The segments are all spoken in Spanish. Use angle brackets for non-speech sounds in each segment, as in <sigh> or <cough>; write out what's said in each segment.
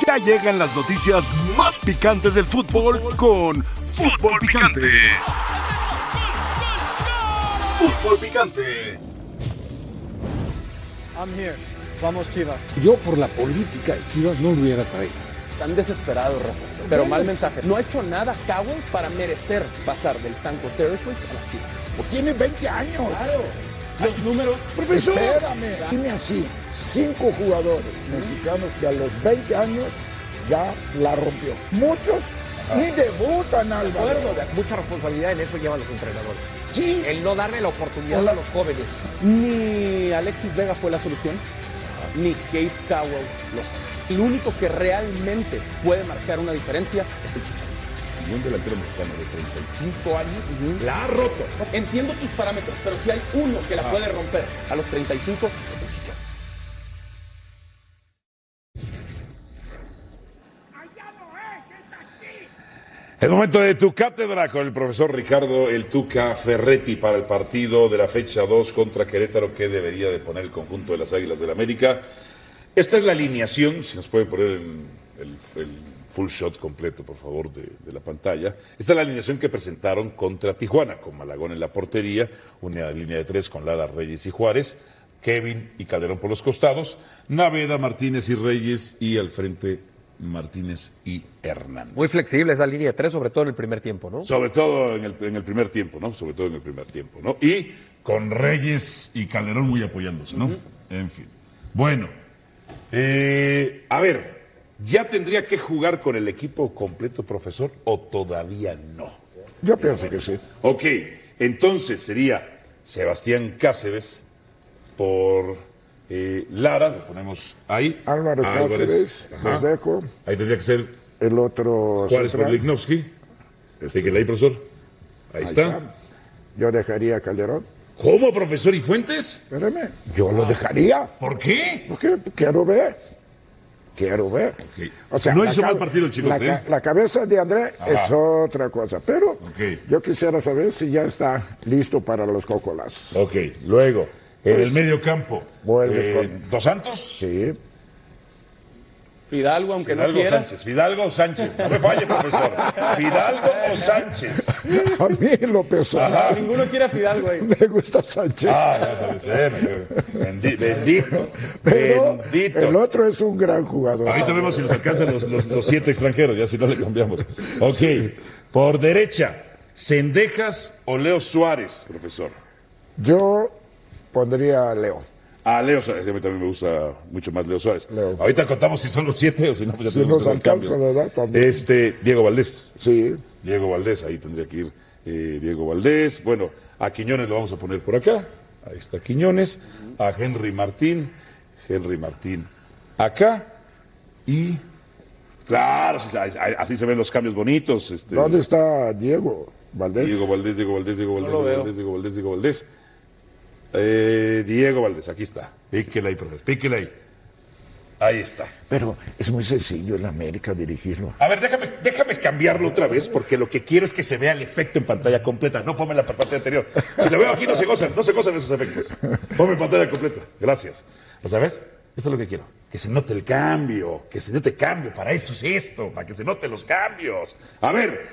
Ya llegan las noticias más picantes del fútbol con Fútbol Picante. Fútbol Picante. I'm here. Vamos, Chivas. Yo por la política de Chivas no lo hubiera traído. Están desesperados, Rafa. Pero mal mensaje. No ha hecho nada Cowell para merecer pasar del San José Earthquakes a las Chivas. Tiene 20 años. Los números. Profesor. Espérame. Tiene así cinco jugadores mexicanos que a los 20 años ya la rompió. Muchos ni debutan, Álvaro. acuerdo, mucha responsabilidad en eso llevan los entrenadores. Sí. El no darle la oportunidad a los jóvenes. Ni Alexis Vega fue la solución, ni Kate Cowell lo sabe. El único que realmente puede marcar una diferencia es el Chicharito. Y un delantero mexicano de 35 años la ha roto. Entiendo tus parámetros, pero si hay uno que la puede romper a los 35, es el Chicharito. El momento de tu cátedra con el profesor Ricardo El Tuca Ferretti para el partido de la fecha 2 contra Querétaro que debería de poner el conjunto de las Águilas del América. Esta es la alineación, si nos pueden poner en el, el full shot completo, por favor, de, de la pantalla. Esta es la alineación que presentaron contra Tijuana, con Malagón en la portería, una línea de tres con Lara, Reyes y Juárez, Kevin y Calderón por los costados, Naveda, Martínez y Reyes y al frente Martínez y Hernán. Muy flexible esa línea de tres, sobre todo en el primer tiempo, ¿no? Sobre todo en el, en el primer tiempo, ¿no? Sobre todo en el primer tiempo, ¿no? Y con Reyes y Calderón muy apoyándose, ¿no? En fin. Bueno, eh, a ver, ¿ya tendría que jugar con el equipo completo, profesor, o todavía no? Yo pienso que sí. Ok, entonces sería Sebastián Cáceres por eh, Lara, lo ponemos ahí. Álvaro Cáceres, los dejo. Ahí tendría que ser El otro Juárez por central. Lignovsky. Este, Fíjele ahí, profesor. Ahí, ahí está. está. Yo dejaría a Calderón. ¿Cómo, profesor? ¿Y Fuentes? Espérame, yo lo dejaría. ¿Por qué? Porque quiero ver. Quiero ver. Ok. No la hizo mal partido el Chicote, La, ¿eh? ca- la cabeza de André Ajá. es otra cosa. Pero yo quisiera saber si ya está listo para los cocolazos. Ok, luego, en Pues, el medio campo. vuelve eh, con- ¿Dos Santos? Sí. Fidalgo, aunque Fidalgo no quieras. Sánchez. Fidalgo o Sánchez. No me falle, profesor. Fidalgo o Sánchez. A mí lo personal Ajá. Ninguno quiere a Fidalgo ahí. me gusta Sánchez. Ah, ya sabe ser. Bendi- Bendito. pero Bendito. el otro es un gran jugador. Ahorita vemos si nos alcanzan los, los- los siete extranjeros, ya si no le cambiamos. Ok, por derecha, Cendejas o Leo Suárez, profesor. Yo pondría a Leo. Ah, Leo Suárez, a mí también me gusta mucho más Leo Suárez. Leo. Ahorita contamos si son los siete o si no, pues ya Si tenemos nos que alcanza, cambios. ¿verdad? También. Este, Diego Valdés. Sí. Diego Valdés, ahí tendría que ir eh, Diego Valdés. Bueno, a Quiñones lo vamos a poner por acá. Ahí está Quiñones. A Henry Martín. Henry Martín acá. Y. Claro, así, así se ven los cambios bonitos. Este, ¿Dónde está Diego Valdés? Diego Valdés, Diego Valdés, Diego Valdés, Diego veo. Valdés, Diego Valdés, Diego Valdés. Eh, Diego Valdés, aquí está. Píquele ahí, profesor. Píquele ahí. Ahí está. Pero es muy sencillo en América dirigirlo. A ver, déjame, déjame cambiarlo otra vez, porque lo que quiero es que se vea el efecto en pantalla completa. No ponme la pantalla anterior. Si lo veo aquí, no se gozan, no se gozan esos efectos. Ponme en pantalla completa. Gracias. ¿Lo sabes? Esto es lo que quiero. Que se note el cambio, que se note cambio. Para eso es esto, para que se noten los cambios. A ver,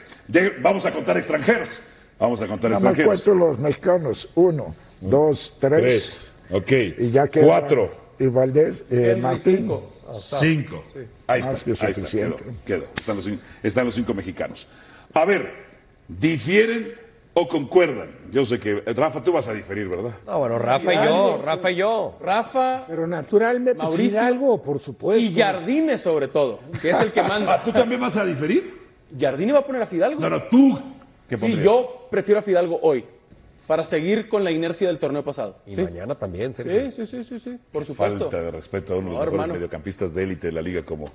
vamos a contar extranjeros. Vamos a contar Nada más extranjeros. cuento los mexicanos. Uno, dos, tres. Tres. Ok. Y ya queda. Cuatro. Y Valdés, eh, Martín. Cinco. Ahí Más está. que ahí está, quedó, quedó. Están, los, cin- están los cinco mexicanos. A ver, ¿difieren o concuerdan? Yo sé que, Rafa, tú vas a diferir, ¿verdad? No, bueno, Rafa y yo, Rafa y yo. Rafa Pero naturalmente, pues, Mauricio. Fidalgo, por supuesto. y Jardine sobre todo, que es el que Ah, <laughs> manda. ¿Tú también vas a diferir? ¿Jardine va a poner a Fidalgo? No, no, tú. ¿Qué Sí, yo prefiero a Fidalgo hoy, para seguir con la inercia del torneo pasado. Y ¿Sí? mañana también, Sergio. Sí, sí, sí, sí, sí, por supuesto. Falta de respeto a uno de los No, mejores hermano. mediocampistas de élite de la liga como,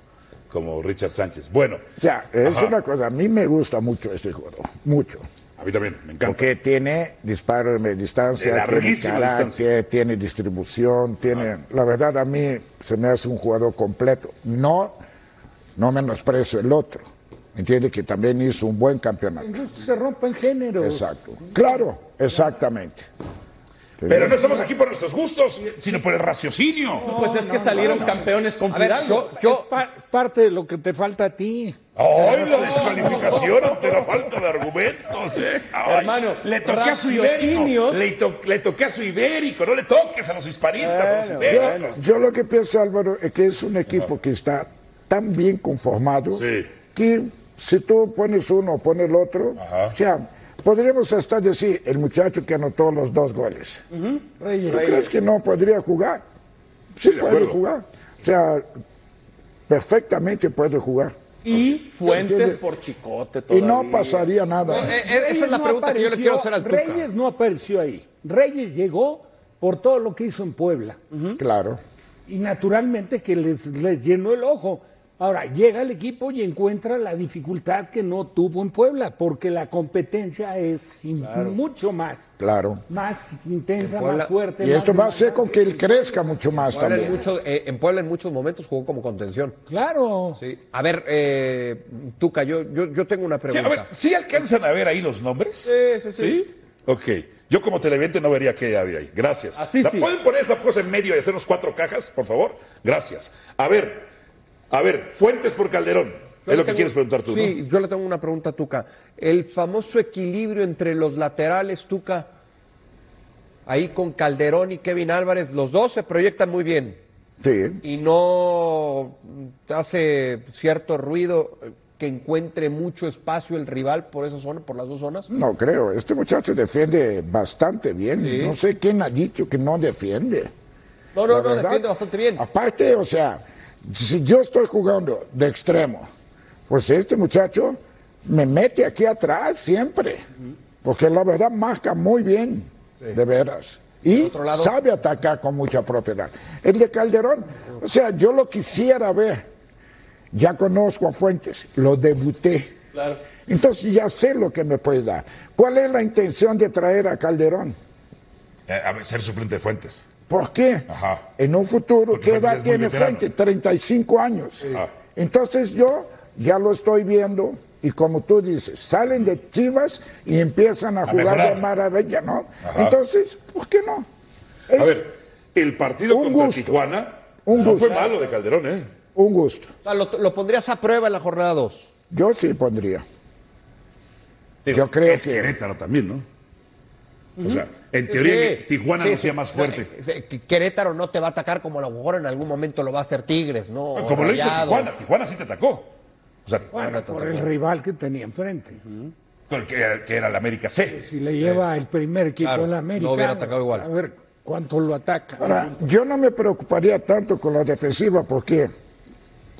como Richard Sánchez. Bueno, O sea, es Ajá. una cosa, a mí me gusta mucho este jugador, mucho. a mí también, me encanta. Porque tiene disparo de distancia, De tiene carácter, distancia. tiene distribución, tiene... La verdad, a mí se me hace un jugador completo. No, no menosprecio el otro. Entiende que también hizo un buen campeonato. se rompen géneros. Exacto. Claro, exactamente. Pero no estamos aquí por nuestros gustos, sino por el raciocinio. pues es que salieron campeones con A ver, Fidalgo. yo, yo, Es pa- parte de lo que te falta a ti. ¡Ay, la descalificación ante la falta de argumentos! ¿eh? Ay, Hermano, le toqué a su ibérico. Le, to- le toqué a su ibérico. No le toques a los hispanistas, a los ibéricos. Yo lo que pienso, Álvaro, es que es un equipo que está tan bien conformado Sí. que si tú pones uno o pones el otro, Ajá. o sea, podríamos hasta decir el muchacho que anotó los dos goles. Reyes. ¿Tú crees que no podría jugar? Sí, Sí, de puede jugar. O sea, perfectamente puede jugar. Y Fuentes ¿Entiendes? por Chicote Y no pasaría nada. eh, eh, esa es la no pregunta que yo le quiero hacer al Tuca. Reyes no apareció ahí. Reyes llegó por todo lo que hizo en Puebla. Claro. Y naturalmente que les, les llenó el ojo. Ahora, llega el equipo y encuentra la dificultad que no tuvo en Puebla, porque la competencia es mucho más, Claro. más intensa, Puebla- más fuerte. Y más esto va a con que él crezca mucho más Puebla en, también. muchos- eh, en Puebla en muchos momentos jugó como contención. Claro. Sí. A ver, eh, Tuca, yo, yo, yo tengo una Sí, a pregunta. ver, ¿sí alcanzan a ver ahí los nombres? Sí, sí, sí. Ok. Yo como televidente no vería qué había ahí. Gracias. Así ¿La sí. ¿Pueden poner esa cosa en medio y hacernos cuatro cajas, por favor? Gracias. A ver, a ver, Fuentes por Calderón. Yo es lo que tengo- quieres preguntar tú, Sí, ¿no? yo le tengo una pregunta a Tuca. El famoso equilibrio entre los laterales, Tuca, ahí con Calderón y Kevin Álvarez, los dos se proyectan muy bien Sí. y no hace cierto ruido que encuentre mucho espacio el rival por esa zona, por las dos zonas. No creo, este muchacho defiende bastante bien. Sí. No sé quién ha dicho que no defiende. No, no, La no, verdad, defiende bastante bien. Aparte, o sea, si yo estoy jugando de extremo, pues este muchacho me mete aquí atrás siempre. Porque la verdad marca muy bien, de veras. Y otro lado- sabe atacar con mucha propiedad. El de Calderón, o sea, yo lo quisiera ver. Ya conozco a Fuentes, lo debuté. Claro. Entonces ya sé lo que me puede dar. ¿Cuál es la intención de traer a Calderón? Eh, a ver, ser suplente de Fuentes. ¿Por qué? Ajá. En un futuro, Porque ¿qué edad tiene. Fuente? 35 años. Ajá. Entonces yo ya lo estoy viendo y como tú dices, salen de Chivas y empiezan a, jugar mejorar. de maravilla, ¿no? Ajá. Entonces, ¿por qué no? Es A ver, el partido Un contra gusto. Tijuana Un no gusto. fue malo de Calderón, ¿eh? un gusto. O sea, lo, lo pondrías a prueba en la jornada 2. Yo sí pondría. Digo, Yo creo es que- Querétaro también, ¿no? O sea, en teoría Sí, Tijuana sí, no sea sí. más fuerte. Querétaro no te va a atacar como a lo mejor en algún momento lo va a hacer Tigres, ¿no? Como lo hizo. Tijuana. Tijuana sí te atacó. O sea, te por el rival que tenía enfrente. que era, que era el América C. Si le lleva el primer equipo Claro, en la América. no hubiera atacado igual. A ver cuánto lo ataca. Ahora, yo no me preocuparía tanto con la defensiva, ¿por qué?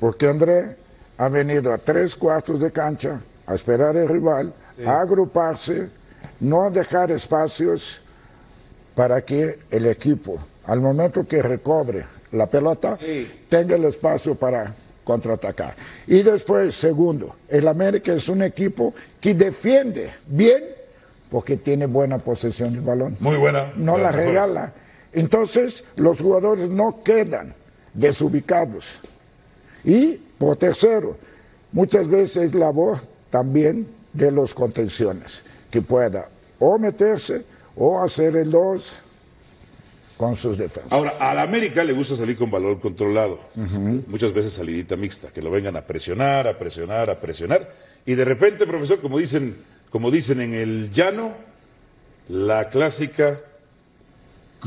Porque André ha venido a tres cuartos de cancha a esperar al rival, a agruparse, no dejar espacios para que el equipo, al momento que recobre la pelota, tenga el espacio para contraatacar. Y después, segundo, el América es un equipo que defiende bien porque tiene buena posesión de balón Muy buena. no la mejores. regala. Entonces, los jugadores no quedan desubicados. Y, por tercero, muchas veces es labor también de los contenciones, que pueda o meterse o hacer el dos con sus defensas. Ahora, a la América le gusta salir con valor controlado. Muchas veces salidita mixta, que lo vengan a presionar, a presionar, a presionar. Y de repente, profesor, como dicen, como dicen en el llano, la clásica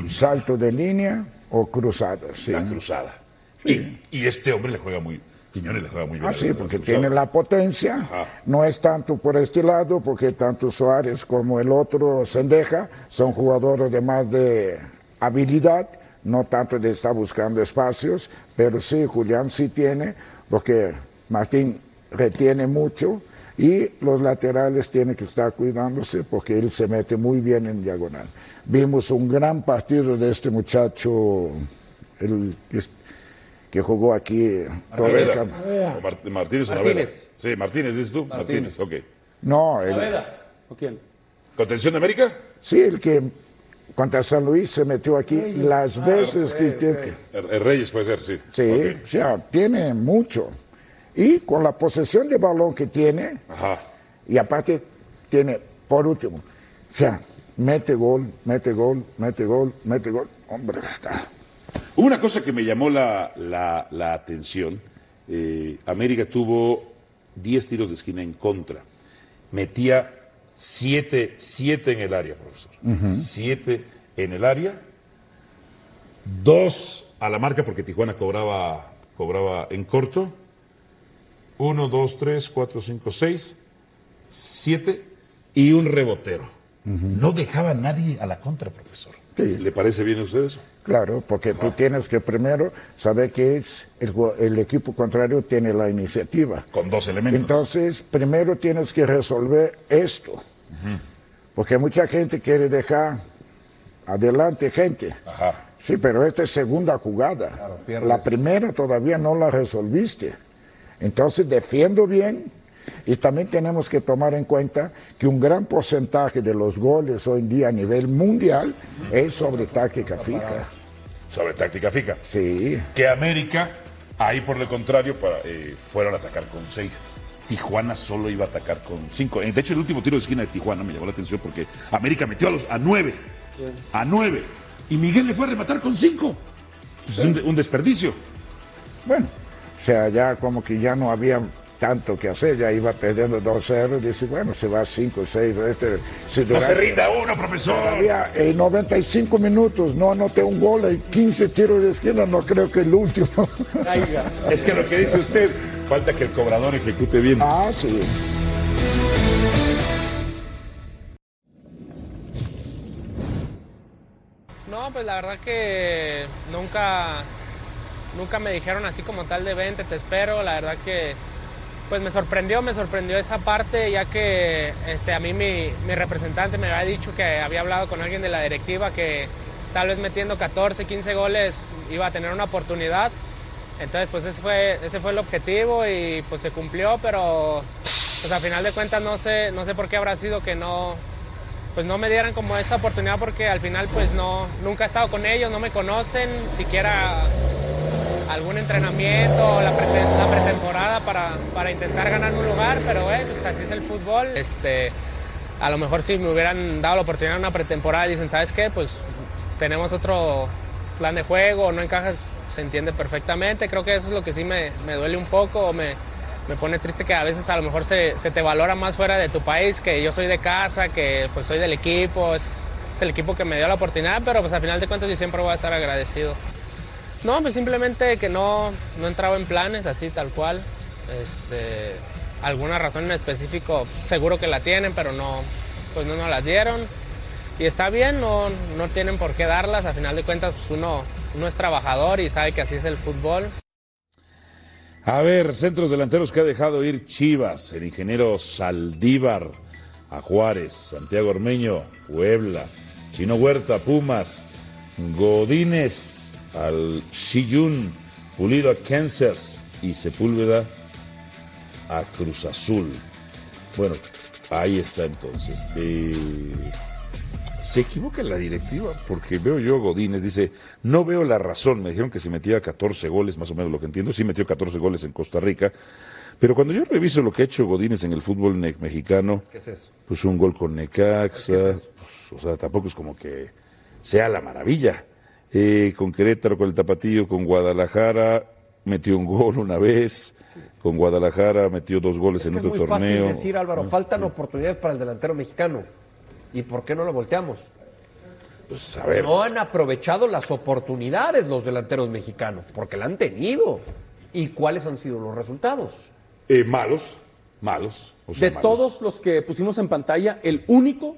Salto de línea o cruzado, sí. la cruzada. Y, y este hombre le juega muy, Quiñones le juega muy bien. Ah, sí, porque tiene la potencia, Ajá. no es tanto por este lado, porque tanto Suárez como el otro Sendeja son jugadores de más de habilidad, no tanto de estar buscando espacios, pero sí, Julián sí tiene, porque Martín retiene mucho y los laterales tienen que estar cuidándose porque él se mete muy bien en diagonal. Vimos un gran partido de este muchacho, el que jugó aquí Martínez o Martínez. Naveda. Sí, Martínez, dices tú. Martínez, Martínez. ok. No, el. ¿O quién? ¿Contención de América? sí, el que contra San Luis se metió aquí las veces que, que- que- El, el Reyes puede ser, sí. sí, o sea, tiene mucho. Y con la posesión de balón que tiene, Ajá. y aparte tiene, por último, o sea, mete gol, mete gol, mete gol, mete gol. Hombre, está. Una cosa que me llamó la, la- la atención, eh, América tuvo 10 tiros de esquina en contra. Metía 7 siete en el área, profesor. 7 en el área. Dos a la marca porque Tijuana cobraba, cobraba en corto. 1, 2, 3, 4, 5, 6, 7 y un rebotero. No dejaba a nadie a la contra, profesor. Sí. ¿Le parece bien a usted eso? Claro, porque tú tienes que primero saber que es el, el equipo contrario tiene la iniciativa. Con dos elementos. Entonces, primero tienes que resolver esto. Porque mucha gente quiere dejar adelante gente. Ajá. Sí, pero esta es segunda jugada. la primera todavía no la resolviste. Entonces, defiendo bien. Y también tenemos que tomar en cuenta que un gran porcentaje de los goles hoy en día a nivel mundial es sobre táctica fija. Sobre táctica fija. Sí, Que América, ahí por el contrario, para, eh, fueron a atacar con seis. Tijuana solo iba a atacar con cinco. Eh, De hecho, el último tiro de esquina de Tijuana me llamó la atención porque América metió a, los, a nueve. A nueve. Y Miguel le fue a rematar con cinco. Pues es un, un desperdicio. bueno, o sea, ya como que ya no había tanto que hacer, ya iba perdiendo 2-0, dice, bueno, se va 5-6, este, si No se rinda uno, profesor. Todavía en 95 minutos no anoté un gol y 15 tiros de esquina, no creo que el último. <laughs> Es que lo que dice usted, falta que el cobrador ejecute bien. ah, sí. No, pues la verdad que nunca, nunca me dijeron así como tal de vente, te espero. La verdad que pues me sorprendió, me sorprendió esa parte, ya que este, a mí mi, mi representante me había dicho que había hablado con alguien de la directiva que tal vez metiendo 14, 15 goles iba a tener una oportunidad. Entonces pues ese fue, ese fue el objetivo y pues se cumplió, pero pues a final de cuentas no sé, no sé por qué habrá sido que no, pues no me dieran como esta oportunidad porque al final pues no, nunca he estado con ellos, no me conocen, siquiera algún entrenamiento o la, prete- la pretemporada para, para intentar ganar un lugar, pero eh, pues así es el fútbol. Este, a lo mejor si me hubieran dado la oportunidad en una pretemporada dicen, ¿sabes qué? Pues tenemos otro plan de juego, no encajas, se entiende perfectamente. Creo que eso es lo que sí me, me duele un poco, me, me pone triste que a veces a lo mejor se, se te valora más fuera de tu país, que yo soy de casa, que pues soy del equipo, es, es el equipo que me dio la oportunidad, pero pues al final de cuentas yo siempre voy a estar agradecido. No, pues simplemente que no, no entraba en planes así tal cual. Este, alguna razón en específico seguro que la tienen, pero no, pues no nos las dieron. Y está bien, no, no tienen por qué darlas. A final de cuentas, pues uno, uno es trabajador y sabe que así es el fútbol. A ver, centros delanteros que ha dejado ir Chivas, el ingeniero Saldívar a Juárez, Santiago Ormeño, Puebla, Chino Huerta, Pumas, Godínez al Shiyun, Pulido a Kansas y Sepúlveda a Cruz Azul. Bueno, ahí está entonces. Eh, se equivoca la directiva porque veo yo Godínez, dice, no veo la razón, me dijeron que se metía 14 goles, más o menos lo que entiendo, sí metió 14 goles en Costa Rica, pero cuando yo reviso lo que ha hecho Godínez en el fútbol mexicano, ¿Qué es eso? pues un gol con Necaxa, pues, o sea, tampoco es como que sea la maravilla. Eh, con Querétaro, con el Tapatío, con Guadalajara, metió un gol una vez, con Guadalajara metió dos goles Es en que es otro muy torneo. fácil decir, Álvaro, faltan oportunidades para el delantero mexicano. ¿Y por qué no lo volteamos? Pues, a ver, No han aprovechado las oportunidades los delanteros mexicanos, porque la han tenido. ¿Y cuáles han sido los resultados? eh, malos, malos. o sea, De malos. todos los que pusimos en pantalla, el único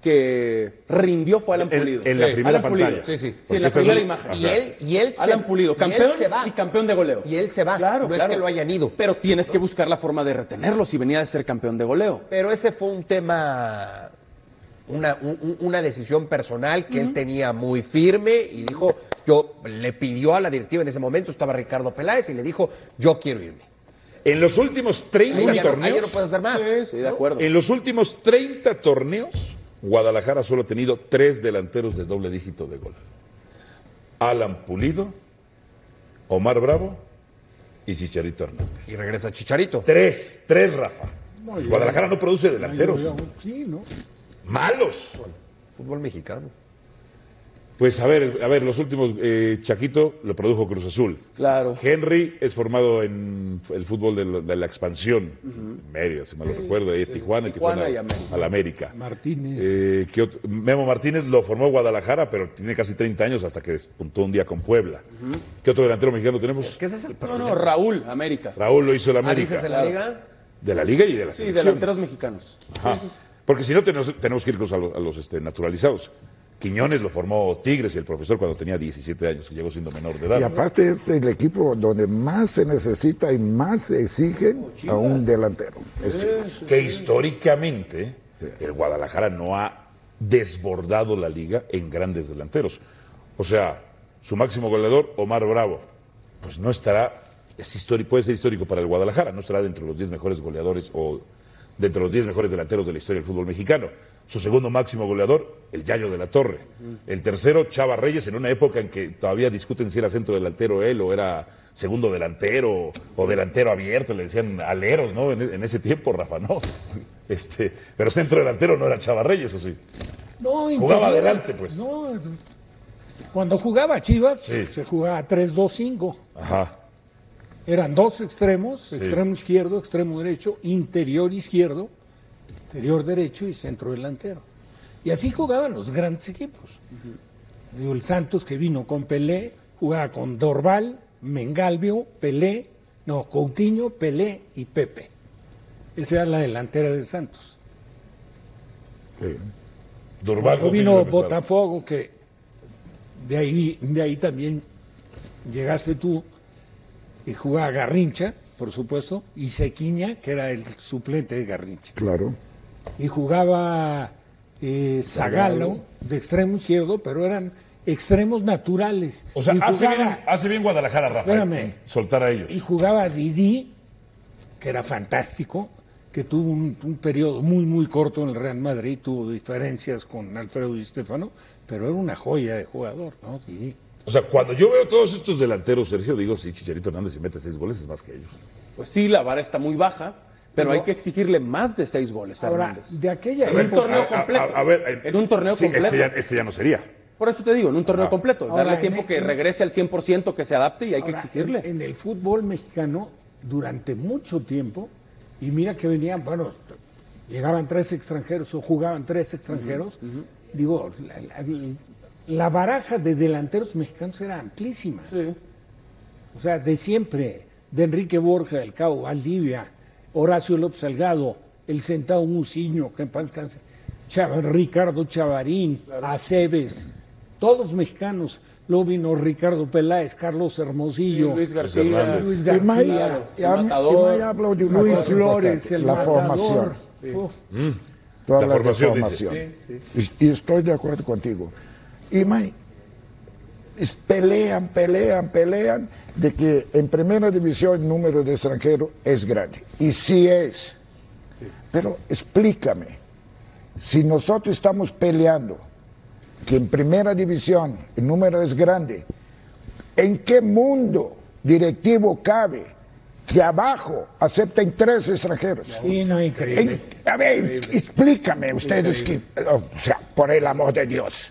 que rindió fue Alan Pulido. en la Sí, primera Alan Pulido. pantalla. Sí, sí. Porque en la primera imagen. Y él, y él se, Alan Pulido, y él campeón se va. y campeón de goleo. Y él se va. Claro, no claro. es que lo hayan ido. Pero tienes que buscar la forma de retenerlo si venía de ser campeón de goleo. Pero ese fue un tema, una, un- una decisión personal que él tenía muy firme y dijo, yo le pidió a la directiva en ese momento, estaba Ricardo Peláez y le dijo, yo quiero irme. En los últimos 30 Ahí ya, no, ahí ya torneos, no puedes hacer más. Sí, sí, de acuerdo. en los últimos 30 torneos, Guadalajara solo ha tenido tres delanteros de doble dígito de gol. Alan Pulido, Omar Bravo y Chicharito Hernández. Y regresa Chicharito. Tres, tres, Rafa. Pues Guadalajara no produce delanteros. Sí, ¿no? Malos. fútbol mexicano. Pues a ver, a ver, los últimos, eh, Chaquito lo produjo Cruz Azul. Claro. Henry es formado en el fútbol de la, de la expansión, Mérida, si mal no recuerdo, ahí Tijuana, y Tijuana Tijuana y América. a la América. Martínez. Eh. Memo Martínez lo formó Guadalajara, pero tiene casi 30 años hasta que despuntó un día con Puebla. ¿Qué otro delantero mexicano tenemos? ¿Qué es ese el No, problema? no, Raúl, América. Raúl lo hizo el Ah, América. en la liga. De la Liga y de la Sí, selección. delanteros mexicanos. Ajá. Porque si no, tenemos, tenemos que irnos a los, a los, este, naturalizados. Quiñones lo formó Tigres y el profesor cuando tenía 17 años, que llegó siendo menor de edad. Y aparte es el equipo donde más se necesita y más se exigen a un delantero. Es que históricamente el Guadalajara no ha desbordado la liga en grandes delanteros. O sea, su máximo goleador, Omar Bravo, pues no estará, es histórico, puede ser histórico para el Guadalajara, no estará dentro de los 10 mejores goleadores o dentro de los 10 mejores delanteros de la historia del fútbol mexicano. Su segundo máximo goleador, el Yayo de la Torre. El tercero, Chava Reyes, en una época en que todavía discuten si era centro delantero él o era segundo delantero o delantero abierto, le decían aleros, ¿no? En, en ese tiempo, Rafa, no. <laughs> Este, pero centro delantero no era Chava Reyes, ¿o sí? No, Jugaba adelante, pues. No, cuando jugaba Chivas, Sí. se jugaba 3-2-5. Ajá. Eran dos extremos, extremo izquierdo, extremo derecho, interior izquierdo, interior derecho y centro delantero. Y así jugaban los grandes equipos. El Santos que vino con Pelé, jugaba con Dorval, Mengalvio, Pelé, no, Coutinho, Pelé y Pepe. Esa era la delantera de Santos. Durval Cuando vino. Botafogo, que de ahí, de ahí también llegaste tú, y jugaba Garrincha, por supuesto, y Sequiña, que era el suplente de Garrincha. Claro. Y jugaba eh, Zagalo, de extremo izquierdo, pero eran extremos naturales. O sea, Y hace jugaba- bien, hace bien Guadalajara, Rafa, Espérame. soltar a ellos. y jugaba Didi, que era fantástico, que tuvo un, un periodo muy, muy corto en el Real Madrid, tuvo diferencias con Alfredo Di Stefano, pero era una joya de jugador, ¿no? Didi. O sea, cuando yo veo todos estos delanteros, Sergio, digo, si Chicharito Hernández se mete seis goles es más que ellos. Pues sí, la vara está muy baja, pero hay que exigirle más de seis goles a Ahora, Hernández. de aquella En un torneo A- a- completo. a ver, en- en un torneo sí, completo. Este ya, este ya no sería. Por eso te digo, en un torneo completo. Ahora, darle tiempo el- que regrese al 100%, que se adapte y hay que exigirle. En, en el fútbol mexicano, durante mucho tiempo, y mira que venían, bueno, llegaban tres extranjeros o jugaban tres extranjeros, digo, la, la- la baraja de delanteros mexicanos era amplísima. Sí. O sea, de siempre, de Enrique Borja, el Cabo Valdivia, Horacio López Salgado, el Sentado Muciño, que en paz descanse, Chava- Ricardo Chavarín, Aceves, todos mexicanos. Luego vino Ricardo Peláez, Carlos Hermosillo, Luis García. Luis García, y Matador, May habló de una Luis cosa Flores, el la matador. formación. Uf, Tú La hablas de formación, formación. Y, y estoy de acuerdo contigo. Y May, es- pelean, pelean, pelean de que en primera división el número de extranjeros es grande. Y sí es. Pero explícame, si nosotros estamos peleando que en primera división el número es grande, ¿en qué mundo directivo cabe que abajo acepten tres extranjeros? Sí, no, increíble. En- a ver, explícame ustedes que, o sea, por el amor de Dios.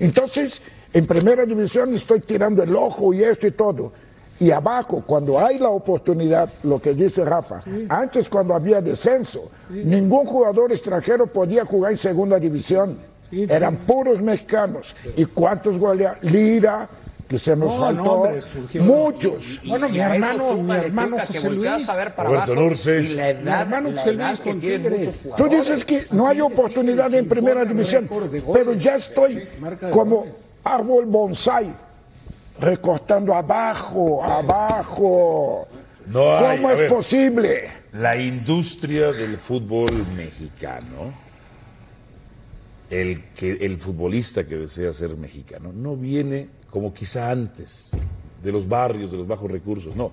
Entonces, en primera división estoy tirando el ojo y esto y todo. Y abajo, cuando hay la oportunidad, lo que dice Rafa, antes cuando había descenso, ningún jugador extranjero podía jugar en segunda división. Sí, Eran puros mexicanos. ¿Y cuántos goleados? Lira, que se nos No, no, faltó. hombre, Muchos. Bueno, mi Y hermano, mi hermano José Luis. a ver para Roberto abajo, Nurse. Y la edad, Mi hermano José Luis con Tigres. Tú dices que no hay oportunidad en primera división, goles. pero ya estoy como árbol bonsai, recortando abajo, abajo. No hay, ¿Cómo es ver, posible? La industria del fútbol mexicano, el, que, el futbolista que desea ser mexicano, no viene como quizá antes, de los barrios, de los bajos recursos. No,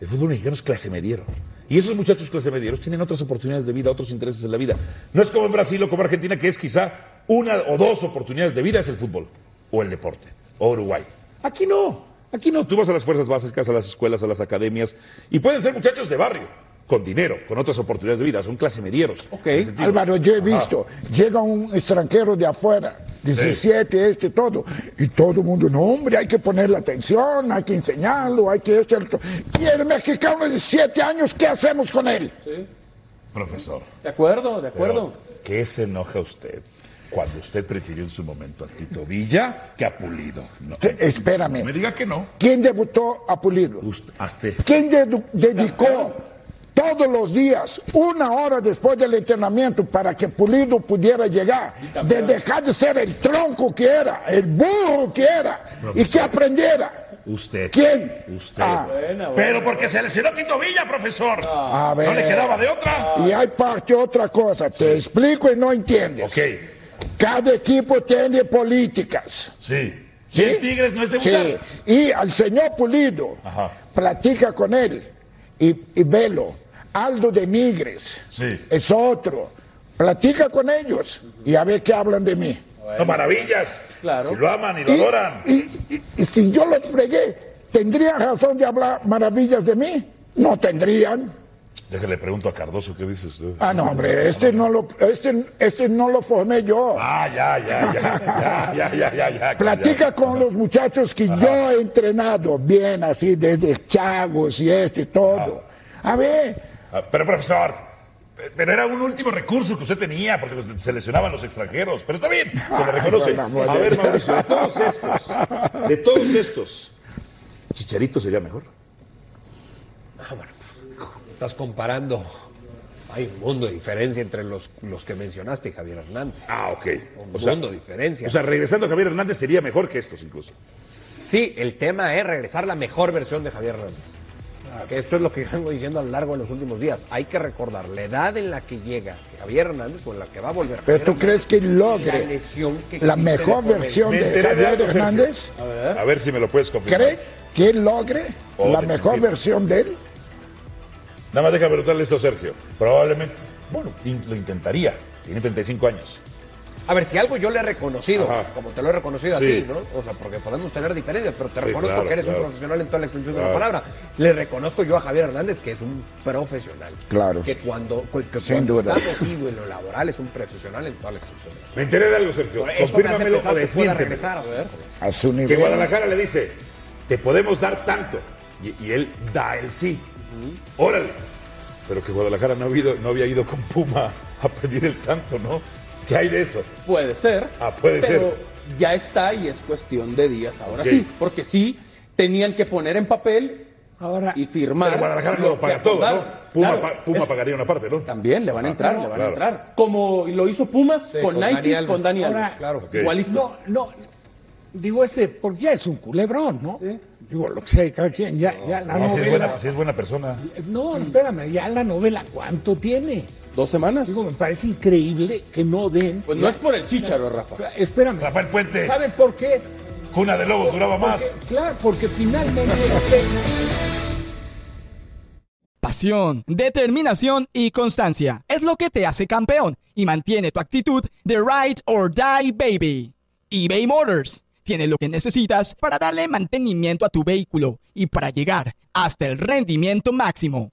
el fútbol mexicano es clase mediero. Y esos muchachos clase medieros tienen otras oportunidades de vida, otros intereses en la vida. No es como en Brasil o como Argentina, que es quizá una o dos oportunidades de vida es el fútbol, o el deporte, o Uruguay. Aquí no, aquí no. Tú vas a las fuerzas básicas, a las escuelas, a las academias, y pueden ser muchachos de barrio, con dinero, con otras oportunidades de vida, son clase medieros. Ok. Álvaro, yo he visto, llega un extranjero de afuera, 17, este, todo, y todo el mundo, no, hombre, hay que ponerle atención, hay que enseñarlo, hay que esto, esto. Y el mexicano de 17 años, ¿qué hacemos con él? Profesor. De acuerdo, de acuerdo. ¿Qué se enoja usted cuando usted prefirió en su momento a Tito Villa que a Pulido? No. Te- espérame. No me diga que no. ¿Quién debutó a Pulido? Usted, ¿Quién dedicó todos los días una hora después del entrenamiento para que Pulido pudiera llegar? De dejar de ser el tronco que era, el burro que era, y que aprendiera. Usted. ¿Quién? Usted. Ah. Pero porque se lesionó Tito Villa, profesor. A ver. No le quedaba de otra. Y hay parte otra cosa, te explico y no entiendes. Ok. Cada equipo tiene políticas. Sí. ¿Sí? ¿Y el Tigres no es debutar? Sí. Y al señor Pulido, Ajá. platica con él y, y velo. Aldo de Migres Sí. es otro. Platica con ellos y a ver qué hablan de mí. No, maravillas. Claro. Si lo aman y lo Y, adoran. y- y- y si yo los fregué, ¿tendrían razón de hablar maravillas de mí? No tendrían. Déjale pregunto a Cardoso, ¿qué dice usted? Ah, no, hombre, este no lo, este, este no lo formé yo. Ah, ya, ya, ya, ya, ya, ya, ya, ya. Platica con los muchachos que yo he entrenado bien, así, desde chavos y esto y todo. A ver, Pero, profesor, pero era un último recurso que usted tenía, porque los- se lesionaban los extranjeros. Pero está bien, se le reconoce. A de ver. Mauricio, de todos estos, de todos estos, ¿Chicharito sería mejor? Estás comparando. Hay un mundo de diferencia entre los, los que mencionaste y Javier Hernández. Ah, ok. Un mundo de diferencia. O sea, regresando a Javier Hernández sería mejor que estos incluso. Sí, el tema es regresar la mejor versión de Javier Hernández. Que esto es lo que <laughs> vengo diciendo a lo largo de los últimos días. Hay que recordar la edad en la que llega Javier Hernández con la que va a volver. pero Javier tú Hernández, crees que la logre lesión que la mejor de por versión de Javier. Hernández? A ver si me lo puedes confirmar. ¿Crees que él logre Oh, la mejor sentido. versión de él? Nada más deja preguntarle esto a Sergio. Probablemente, bueno, lo intentaría. Tiene 35 años. A ver, si algo yo le he reconocido, Ajá. como te lo he reconocido Sí. a ti, ¿no? O sea, porque podemos tener diferencias, pero te Sí, reconozco claro, que eres claro. un profesional en toda la extensión de la palabra. Le reconozco yo a Javier Hernández que es un profesional. Claro. Que cuando, que Sin cuando duda. está metido en lo laboral es un profesional en toda la extensión de la palabra. Me enteré de algo, Sergio. Confírmamelo o que desmiénteme. regresar. A ver. A su Que nivel. Guadalajara le dice, te podemos dar tanto. Y, y él da el sí. Órale. Pero que Guadalajara no, ha habido- no había ido con Puma a pedir el tanto, ¿no? ¿Qué hay de eso? Puede ser. Ah, puede pero ser. ya está y es cuestión de días ahora sí. Porque sí tenían que poner en papel Ahora, y firmar. Pero Guadalajara no lo paga todo, ¿no? Puma, Claro, pa- Puma es- pagaría una parte, ¿no? También le van a entrar, le van claro. a entrar. Como lo hizo Pumas con, con Nike, con Dani Ahora, Alves. claro. Igualito. no, no, digo este, porque ya es un culebrón, ¿no? Digo, lo que sea, cada quien, ya, ya la No, si es, buena, si es buena persona. No, espérame, ya la novela, ¿cuánto tiene? Dos semanas. Digo, me parece increíble que no den. Pues no es por el chícharo, Rafa. Espérame. Rafael Puente, ¿Sabes por qué? cuna de lobos, duraba más. Porque- claro, porque finalmente. Pasión, determinación y constancia es lo que te hace campeón y mantiene tu actitud de ride or die baby. eBay Motors tiene lo que necesitas para darle mantenimiento a tu vehículo y para llegar hasta el rendimiento máximo.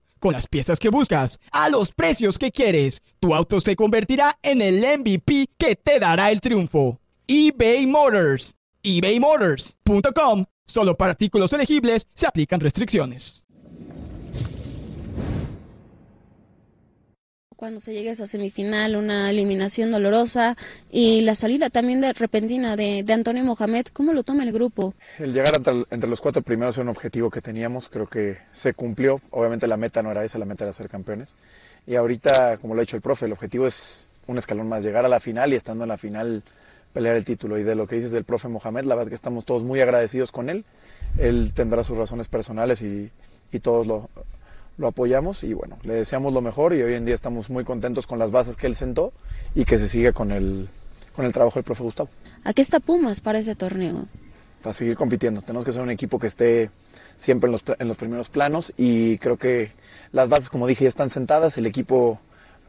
Con las piezas que buscas, a los precios que quieres, tu auto se convertirá en el MVP que te dará el triunfo. eBay Motors. ebaymotors.com. Solo para artículos elegibles se aplican restricciones. Cuando se llegue esa semifinal, una eliminación dolorosa y la salida también de repentina de, de Antonio Mohamed, ¿cómo lo toma el grupo? El llegar entre, entre los cuatro primeros era un objetivo que teníamos, creo que se cumplió. Obviamente la meta no era esa, la meta era ser campeones. Y ahorita, como lo ha dicho el profe, el objetivo es un escalón más, llegar a la final y estando en la final pelear el título. Y de lo que dices del profe Mohamed, la verdad que estamos todos muy agradecidos con él. Él tendrá sus razones personales y, y todos lo, lo apoyamos y bueno, le deseamos lo mejor y hoy en día estamos muy contentos con las bases que él sentó y que se siga con el, con el trabajo del profe Gustavo. ¿A qué está Pumas para ese torneo? Para seguir compitiendo. Tenemos que ser un equipo que esté siempre en los, en los primeros planos y creo que las bases, como dije, ya están sentadas. El equipo,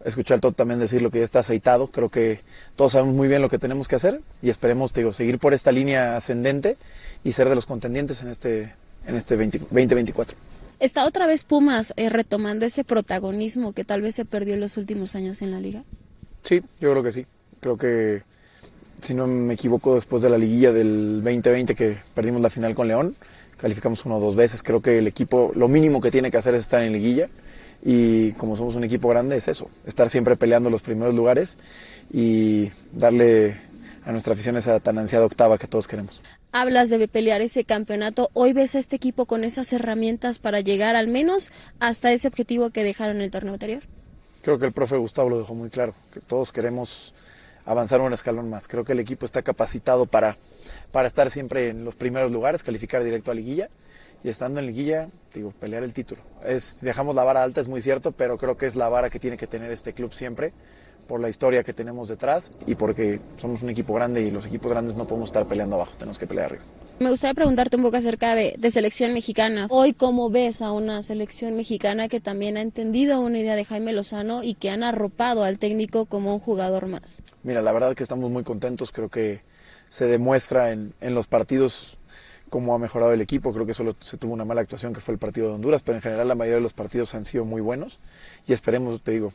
escuché al Toto también decir lo que ya está aceitado. Creo que todos sabemos muy bien lo que tenemos que hacer y esperemos te digo, seguir por esta línea ascendente y ser de los contendientes en este, en este 20, 2024. ¿Está otra vez Pumas eh, retomando ese protagonismo que tal vez se perdió en los últimos años en la liga? Sí, yo creo que sí. Creo que, si no me equivoco, después de la liguilla del 2020 que perdimos la final con León, calificamos uno o dos veces. Creo que el equipo lo mínimo que tiene que hacer es estar en liguilla y como somos un equipo grande es eso, estar siempre peleando los primeros lugares y darle a nuestra afición esa tan ansiada octava que todos queremos. Hablas de pelear ese campeonato. Hoy ves a este equipo con esas herramientas para llegar al menos hasta ese objetivo que dejaron en el torneo anterior. Creo que el profe Gustavo lo dejó muy claro, que todos queremos avanzar un escalón más. Creo que el equipo está capacitado para, para estar siempre en los primeros lugares, calificar directo a liguilla y estando en liguilla, digo, pelear el título. Es, dejamos la vara alta, es muy cierto, pero creo que es la vara que tiene que tener este club siempre por la historia que tenemos detrás y porque somos un equipo grande y los equipos grandes no podemos estar peleando abajo, tenemos que pelear arriba. Me gustaría preguntarte un poco acerca de, de, selección mexicana. Hoy, ¿cómo ves a una selección mexicana que también ha entendido una idea de Jaime Lozano y que han arropado al técnico como un jugador más? Mira, la verdad que estamos muy contentos. Creo que se demuestra en, en los partidos cómo ha mejorado el equipo. Creo que solo se tuvo una mala actuación que fue el partido de Honduras, pero en general la mayoría de los partidos han sido muy buenos y esperemos, te digo,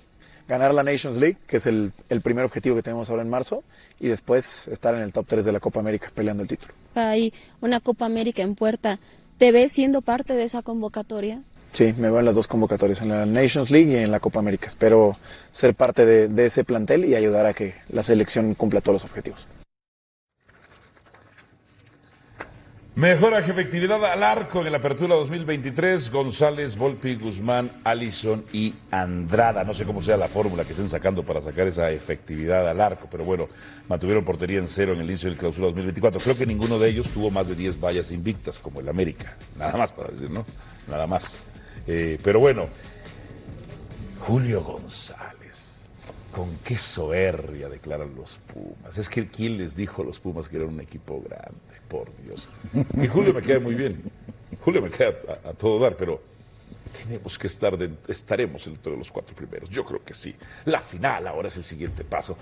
ganar la Nations League, que es el, el, primer objetivo que tenemos ahora en marzo, y después estar en el top 3 de la Copa América peleando el título. Hay una Copa América en puerta. ¿Te ves siendo parte de esa convocatoria? Sí, me veo en las dos convocatorias, en la Nations League y en la Copa América. Espero ser parte de, de ese plantel y ayudar a que la selección cumpla todos los objetivos. Mejora efectividad al arco en la apertura 2023. González, Volpi, Guzmán, Allison y Andrada. No sé cómo sea la fórmula que estén sacando para sacar esa efectividad al arco, pero bueno, mantuvieron portería en cero en el inicio del clausura 2024. Creo que ninguno de ellos tuvo más de 10 vallas invictas, como el América. Nada más para decir, ¿no? Nada más. Eh, pero bueno, Julio González. Con qué soberbia declaran los Pumas. Es que ¿quién les dijo a los Pumas que eran un equipo grande? Por Dios. Y Julio me queda muy bien. Julio me queda a, a todo dar, pero tenemos que estar dentro, estaremos dentro de los cuatro primeros. Yo creo que sí. La final ahora es el siguiente paso.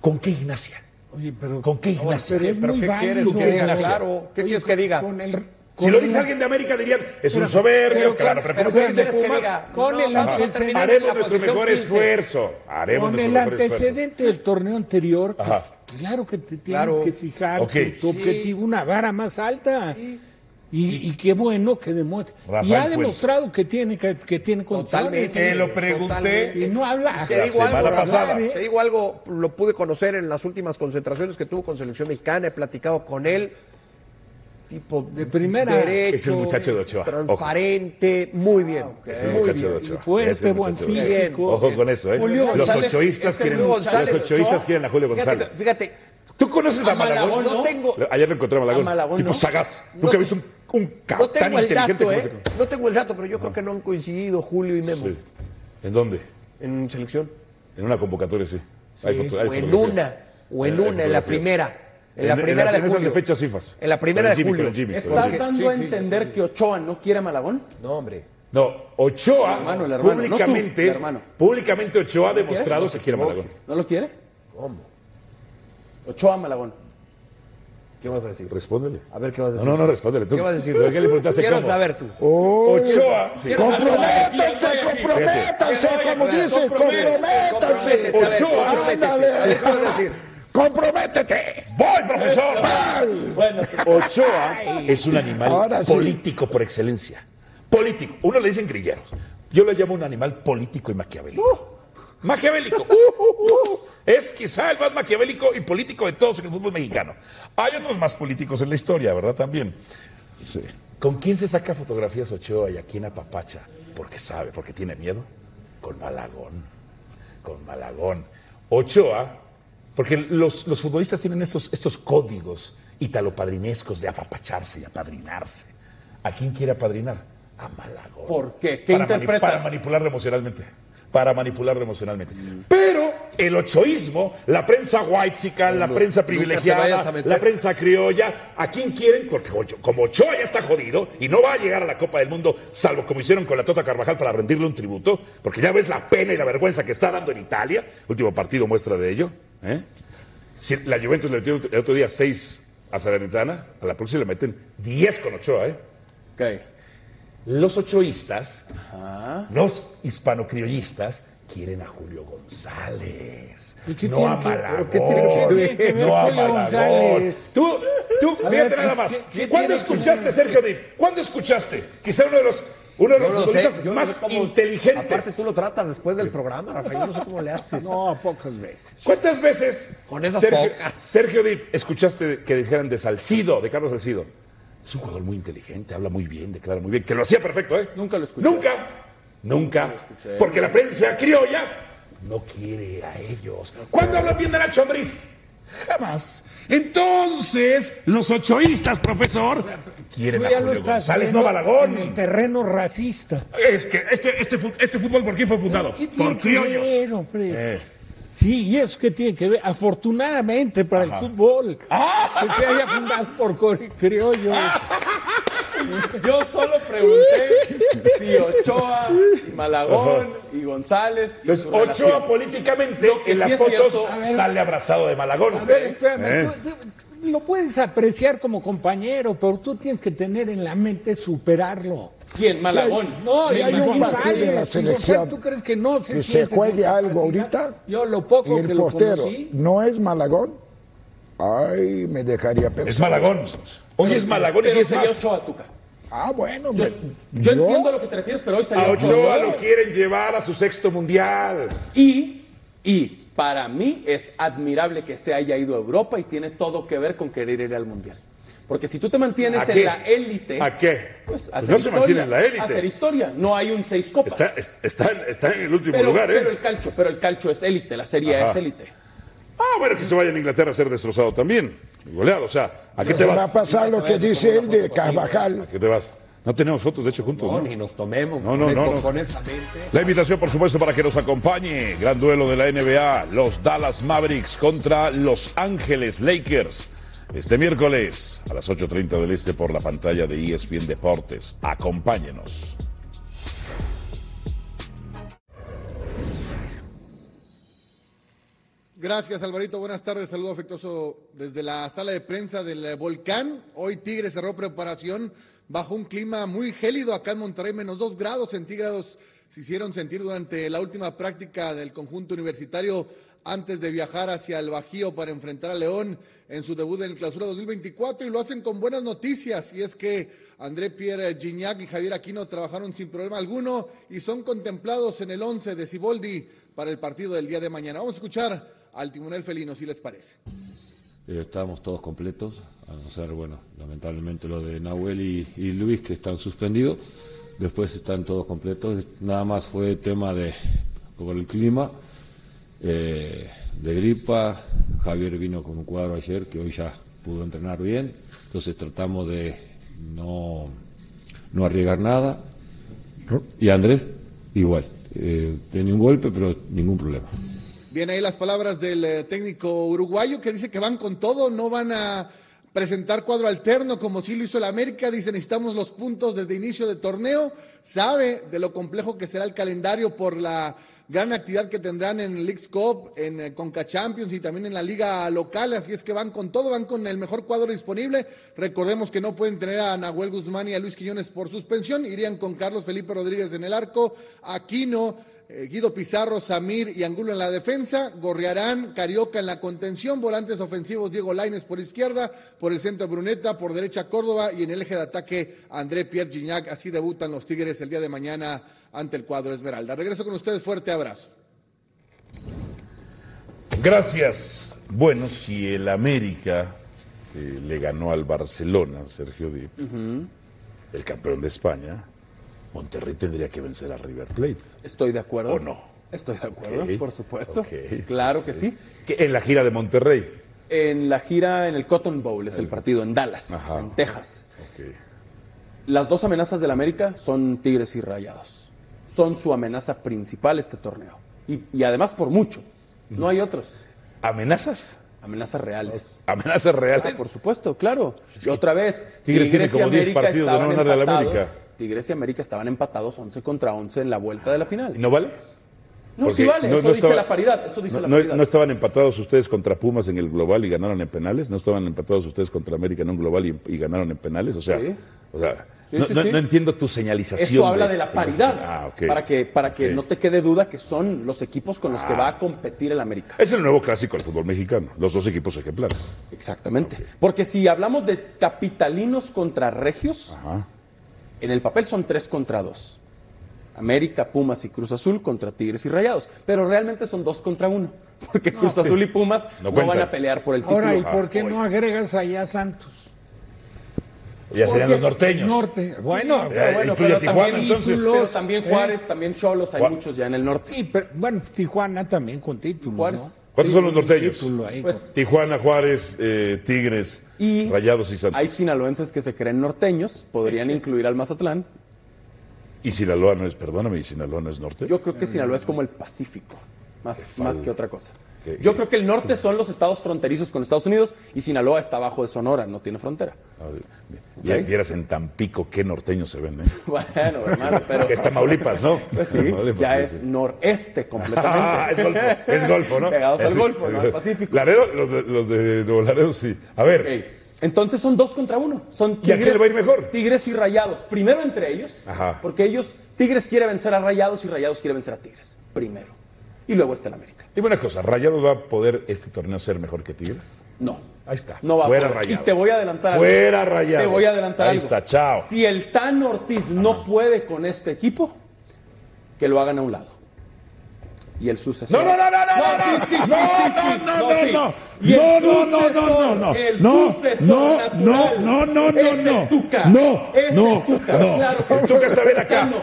¿Con qué Ignacia? Oye, pero, ¿Con qué Ignacia? pero es ¿Pero muy qué válido. quieres que diga? Ignacia? Claro, ¿qué Oye, quieres que diga? Con el, Si lo dice alguien de América dirían, es un soberbio, pero- claro, pero, pero como es alguien de ¿qué quieres que Pumas? Con No, el haremos nuestro mejor 15. esfuerzo. Haremos Con nuestro el mejor esfuerzo. antecedente del torneo anterior, pues, claro que te tienes Claro. que fijar tu, tu objetivo, una vara más alta. Y, y qué bueno que demuestre. Rafael y ha Puente. demostrado que tiene que, que tiene condiciones. Te lo pregunté. Totalmente. Y no habla. Te La digo semana algo, pasada. ¿eh? Te digo algo, lo pude conocer en las últimas concentraciones que tuvo con selección mexicana, he platicado con él. Tipo De primera. derecho, Es el muchacho de Ochoa. transparente, muy bien. Es el muy muchacho bien. de Ochoa. Fuerte, buen físico. Ojo con eso, ¿eh? Julio los González, ochoístas este quieren, Julio González los ochoístas Ochoa. quieren a Julio Fíjate, González. fíjate, ¿Tú conoces a, A Malagón, Malagón? no tengo- Ayer lo encontré a Malagón. A Malagón, tipo no. sagaz. No Nunca te- he visto un, un No tan inteligente dato, como ¿eh? ese. No tengo el dato, pero yo creo que no han coincidido Julio y Memo Sí. ¿En dónde? en selección. En una convocatoria, sí. Hay foto- hay o en una, o en una, en la primera. En la En- en primera de julio. de fechas FIFAs. En la primera de julio. ¿Estás dando a entender que Ochoa no quiere a Malagón? No, hombre. No, Ochoa, El hermano, el hermano, no tú, públicamente, el hermano. públicamente Ochoa ha demostrado que quiere a Malagón. ¿No lo quiere? ¿Cómo? Ochoa Malagón. ¿Qué vas a decir? Respóndele. A ver qué vas a No, decir. no, no, respóndele tú. ¿Qué vas a decir? ¿Por qué le preguntaste Quiero cómo? saber tú. Ochoa, sí. Comprométanse, comprométanse, como dice, comprométanse. Ochoa, Ándale. Comprométete. ¡Voy, profesor! Bueno, <laughs> Ochoa es un animal Ahora sí. político por excelencia. Político. Uno le dicen grilleros. Yo le llamo un animal político y maquiavélico. Maquiavélico. Uh, uh, uh. Es quizá el más maquiavélico y político de todos en el fútbol mexicano. Hay otros más políticos en la historia, ¿verdad? También. Sí. ¿Con quién se saca fotografías Ochoa y a quién apapacha? Porque sabe, porque tiene miedo. Con Malagón. Con Malagón. Ochoa, porque los, los futbolistas tienen estos, estos códigos italopadrinescos de apapacharse y apadrinarse. ¿A quién quiere apadrinar? a Malagón. ¿Por qué? ¿Qué para mani- para manipularlo emocionalmente. Para manipularlo emocionalmente. Pero el ochoísmo, la prensa whitezican, la prensa privilegiada, la prensa criolla, ¿a quién quieren? Porque Ocho- como Ochoa ya está jodido y no va a llegar a la Copa del Mundo, salvo como hicieron con la Tota Carvajal para rendirle un tributo, porque ya ves la pena y la vergüenza que está dando en Italia. Último partido muestra de ello. ¿eh? Si la Juventus le metió el otro día 6 a Salernitana, a la próxima le meten 10 con Ochoa. ¿eh? Ok. Los ochoístas, los hispanocriollistas, quieren a Julio González. ¿Y qué no a que- Malagón. qué tiene que ver- qué ver no a Julio. González? Tú, tú, A fíjate ver, nada ¿qué- más. qué- qué ¿Cuándo que escuchaste, ver? Sergio Dip? ¿Cuándo escuchaste? Quizá uno de los, uno de los no más sé cómo- inteligentes. Aparte tú lo tratas después del programa, Rafael, yo no sé cómo le haces. No, pocas veces. ¿Cuántas veces, Con esas Sergio, pocas. Sergio Dip, escuchaste que dijeran de Salcido, de Carlos Salcido? Es un jugador muy inteligente, habla muy bien, declara muy bien, que lo hacía perfecto, ¿eh? Nunca lo escuché. Nunca, nunca. Porque la prensa criolla no quiere a ellos. ¿Cuándo hablan bien de Nacho Ambriz? Jamás. Entonces, los ochoístas, profesor, quieren a lo Julio González, no Balagón. en el terreno racista. Es que este, este, este fútbol, ¿por quién fue fundado? ¿Qué tiene Por que criollos. ver, hombre? Eh. Sí, y eso que tiene que ver, afortunadamente para el fútbol, Ah. <laughs> que se haya fundado por cori- criollos. <laughs> Yo solo pregunté si Ochoa, y Malagón y González. y su Ochoa relación. políticamente en las sí fotos ver. sale abrazado de Malagón. A ver, espérame, Eh. tú- tú lo puedes apreciar como compañero, pero tú tienes que tener en la mente superarlo. ¿Quién? Malagón. No, Sí, y hay un partido de la selección ¿Tú crees que no se que se juegue algo ahorita Yo lo poco y que el lo portero conocí. no es Malagón, ay, me dejaría pensar. Es Malagón. Hoy es Malagón y es sería más. Ochoa, Tuca. Ah, bueno, Yo, me- yo entiendo a lo que te refieres, pero hoy A sería Ochoa lo quieren llevar a su sexto mundial. Y, y para mí es admirable que se haya ido a Europa y tiene todo que ver con querer ir al Mundial. Porque si tú te mantienes ¿A en qué? la élite, ¿A qué? pues Pues hacer no se historia, mantiene en la élite. Hacer historia. No hay un seis copas. Está, es- está, en- está en el último pero, lugar, ¿eh? pero el calcho, pero el calcho es élite, la serie Ajá. es élite. Ah, bueno, que se vaya a Inglaterra a ser destrozado también. Goleado, o sea, ¿a qué te se va a vas? pasar lo que dice él de Carvajal. ¿A qué te vas? No tenemos fotos, de hecho, juntos, No, ¿no? ni nos tomemos No, no, no, no. con esa mente. La invitación, por supuesto, para que nos acompañe. Gran duelo de la NBA. Los Dallas Mavericks contra Los Ángeles Lakers. Este miércoles a las 8.30 del Este por la pantalla de ESPN Deportes. Acompáñenos. Gracias, Alvarito. Buenas tardes. Saludo afectuoso desde la sala de prensa del eh, Volcán. Hoy Tigre cerró preparación bajo un clima muy gélido acá en Monterrey, menos dos grados centígrados se hicieron sentir durante la última práctica del conjunto universitario antes de viajar hacia el Bajío para enfrentar a León en su debut en el Clausura 2024 y lo hacen con buenas noticias y es que André Pierre Gignac y Javier Aquino trabajaron sin problema alguno y son contemplados en el 11 de Ciboldi para el partido del día de mañana. Vamos a escuchar al timonel felino si les parece. Eh, Estábamos todos completos, a no ser, bueno, lamentablemente lo de Nahuel y Luis que están suspendidos. Después están todos completos. Nada más fue tema de por el clima, eh, de gripa. Javier vino con un cuadro ayer que hoy ya pudo entrenar bien. Entonces tratamos de no, no arriesgar nada. Y Andrés, igual. Eh, tenía un golpe, pero ningún problema. Bien, ahí las palabras del eh, técnico uruguayo que dice que van con todo, no van a presentar cuadro alterno como sí lo hizo el América. Dice necesitamos los puntos desde inicio de torneo. Sabe de lo complejo que será el calendario por la gran actividad que tendrán en Leagues Cup, en eh, Conca Champions y también en la liga local. Así es que van con todo, van con el mejor cuadro disponible. Recordemos que no pueden tener a Nahuel Guzmán y a Luis Quiñones por suspensión. Irían con Carlos Felipe Rodríguez en el arco, Aquino. Eh, Guido Pizarro, Samir y Angulo en la defensa, Gorriarán, Carioca en la contención, volantes ofensivos Diego Laines por izquierda, por el centro Bruneta, por derecha Córdoba y en el eje de ataque André Pierre Gignac. Así debutan los Tigres el día de mañana ante el cuadro Esmeralda. Regreso con ustedes, fuerte abrazo. Gracias. Bueno, si el América eh, le ganó al Barcelona, Sergio Dip, el campeón de España, Monterrey tendría que vencer a River Plate. Estoy de acuerdo. ¿O no? Estoy de acuerdo, por supuesto. Claro que sí. En la gira de Monterrey. En la gira en el Cotton Bowl es el partido en Dallas, Ajá. en Texas. Las dos amenazas del América son Tigres y Rayados. Son su amenaza principal este torneo. Y, y además por mucho. No hay otros. ¿Amenazas? Amenazas reales. ¿Amenazas reales? Ah, por supuesto, claro. Y otra vez, Tigres tiene como 10 América partidos de no al empatados. América. Tigres y América estaban empatados 11 contra 11 en la vuelta de la final. ¿Y no vale? No, Porque sí vale, no- eso no dice estaba- la paridad, eso dice no, la no- paridad. no estaban empatados ustedes contra Pumas en el global y ganaron en penales? ¿No estaban empatados ustedes contra América en un global y, y ganaron en penales? O sea, Sí. o sea Sí, no, sí, entiendo tu señalización. Eso habla de la paridad. Ah, ok. Para que, para que no te quede duda que son los equipos con los que Ah. va a competir el América. Es el nuevo clásico del fútbol mexicano. Los dos equipos ejemplares. Exactamente. Porque si hablamos de capitalinos contra regios, en el papel son tres contra dos. América, Pumas y Cruz Azul contra Tigres y Rayados. Pero realmente son dos contra uno. <laughs> Porque Cruz sí. Azul y Pumas No van a pelear por el título. Ahora, ¿y por qué no agregas allá a Santos? Ya serían los norteños. Norte. Bueno, Eh, Pero bueno, pero Tijuana, también, entonces. pero también ¿eh? Juárez, también Cholos, hay Gua- muchos ya en el norte. Sí, pero, bueno, Tijuana también con título. Juárez. ¿no? ¿Cuántos son los norteños? Ahí. Pues, Tijuana, Juárez, eh, Tigres, Y Rayados y Santos. hay sinaloenses que se creen norteños, podrían incluir al Mazatlán. Y Sinaloa no es, perdóname, ¿y Sinaloa no es norte? Yo creo que Sinaloa es como el Pacífico, más, más que otra cosa. Yo creo que el norte son los estados fronterizos con Estados Unidos y Sinaloa está abajo de Sonora, no tiene frontera. Vi- Vieras en Tampico qué norteños se ven, ¿eh? <laughs> Bueno, hermano, pero... Que es Tamaulipas, ¿no? <laughs> Pues sí, Tamaulipas, ya sí, es sí. noreste completamente. <laughs> Ah, es golfo, es golfo, ¿no? Pegados al golfo, no al Pacífico. Laredo, los de, los de Nuevo Laredo, sí. A ver, Entonces son dos contra uno. Son ¿Y a le va a ir mejor? Tigres y Rayados. Primero entre ellos, Ajá. porque ellos, Tigres quiere vencer a Rayados y Rayados quiere vencer a Tigres. Primero. Y luego está el América. dime una cosa, ¿Rayados va a poder este torneo ser mejor que Tigres? No. Ahí está. No va a Fuera poder. Rayados. Y te voy a adelantar algo. Fuera Rayados. Te voy a adelantar Ahí algo. está, chao. Si el Tan Ortiz no puede con este equipo, que lo hagan a un lado. Y el sucesor. No, no, no, no, no, no, sí, sí, no, sí, no, sí, no, sí, no, sí. no. Y el No, no, no, no, sucesor, no, no. El No, sucesor no, natural no, no, no, es el no. Tuca. No, Es el no, Tuca, no. claro. El Tuca está bien acá. Tano,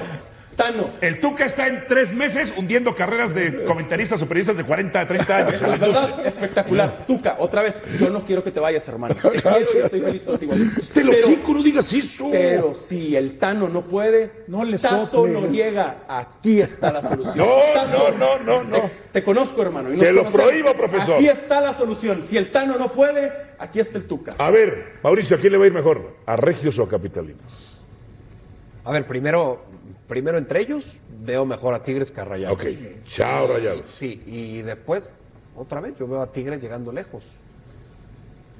Tano. El Tuca está en tres meses hundiendo carreras de comentaristas o periodistas de 40 a 30 años. Es verdad, espectacular. Tuca, otra vez, yo no quiero que te vayas, hermano. Te quiero y estoy feliz contigo. Te lo Pero- cinco, no digas eso. Pero si el Tano no puede, No le Tato sople. Noriega, aquí está la solución. No, no, no, no, no. Te, te conozco, hermano. y Se lo conocemos. prohíbo, profesor. Aquí está la solución. Si el Tano no puede, aquí está el Tuca. A ver, Mauricio, ¿a quién le va a ir mejor? ¿A Regios o a Capitalinos? A ver, primero, primero entre ellos veo mejor a Tigres que a Rayados. Ok, chao, Rayados. Sí, y después, otra vez, yo veo a Tigres llegando lejos.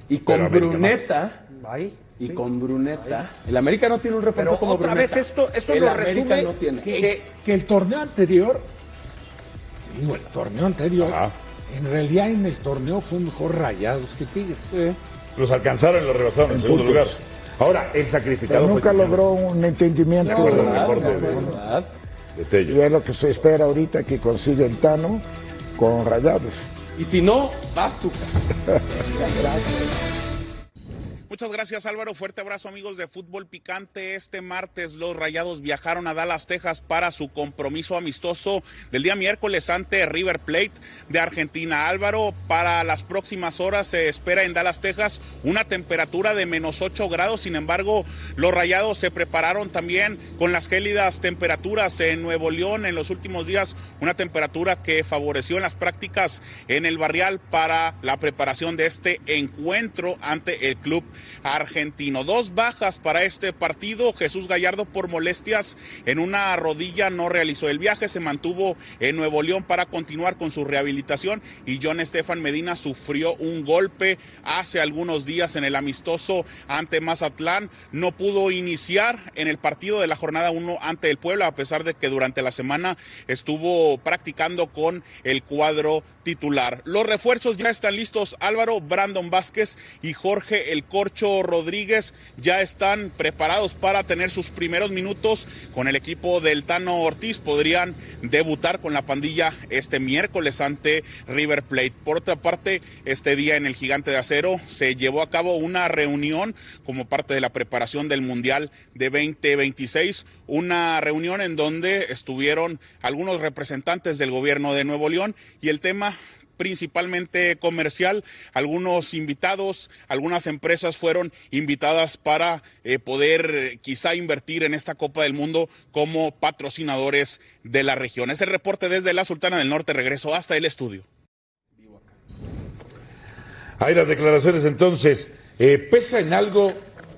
Y con Pero Bruneta, Ahí. y sí. con Bruneta, el América no tiene un refuerzo Pero como otra Bruneta. vez esto, esto el lo América resume no tiene. que, que el torneo anterior, digo, el torneo anterior, Ajá. en realidad en el torneo fue mejor Rayados que Tigres. Los alcanzaron y los rebasaron en, segundo lugar. Ahora, el sacrificado Pero nunca fue logró un entendimiento. De acuerdo, de-. Y es lo que se espera ahorita que consigue el Tano con Rayados. Y si no, vas Tuca. <laughs> Muchas gracias Álvaro, fuerte abrazo amigos de Fútbol Picante. Este martes los Rayados viajaron a Dallas, Texas para su compromiso amistoso del día miércoles ante River Plate de Argentina. Álvaro, para las próximas horas se espera en Dallas, Texas una temperatura de menos 8 grados. Sin embargo, los Rayados se prepararon también con las gélidas temperaturas en Nuevo León en los últimos días, una temperatura que favoreció en las prácticas en el barrial para la preparación de este encuentro ante el club argentino. Dos bajas para este partido. Jesús Gallardo por molestias en una rodilla no realizó el viaje, se mantuvo en Nuevo León para continuar con su rehabilitación y John Estefan Medina sufrió un golpe hace algunos días en el amistoso ante Mazatlán. No pudo iniciar en el partido de la jornada 1 ante el Puebla, a pesar de que durante la semana estuvo practicando con el cuadro titular. Los refuerzos ya están listos. Álvaro, Brandon Vázquez y Jorge El Corcho Rodríguez ya están preparados para tener sus primeros minutos con el equipo del Tano Ortiz. Podrían debutar con la pandilla este miércoles ante River Plate. Por otra parte, este día en el Gigante de Acero se llevó a cabo una reunión como parte de la preparación del Mundial de 2026. Una reunión en donde estuvieron algunos representantes del gobierno de Nuevo León y el tema principalmente comercial. Algunos invitados, algunas empresas fueron invitadas para eh, poder quizá invertir en esta Copa del Mundo como patrocinadores de la región. Es el reporte desde la Sultana del Norte. Regreso hasta el estudio. Hay las declaraciones entonces. Eh, ¿Pesa en algo,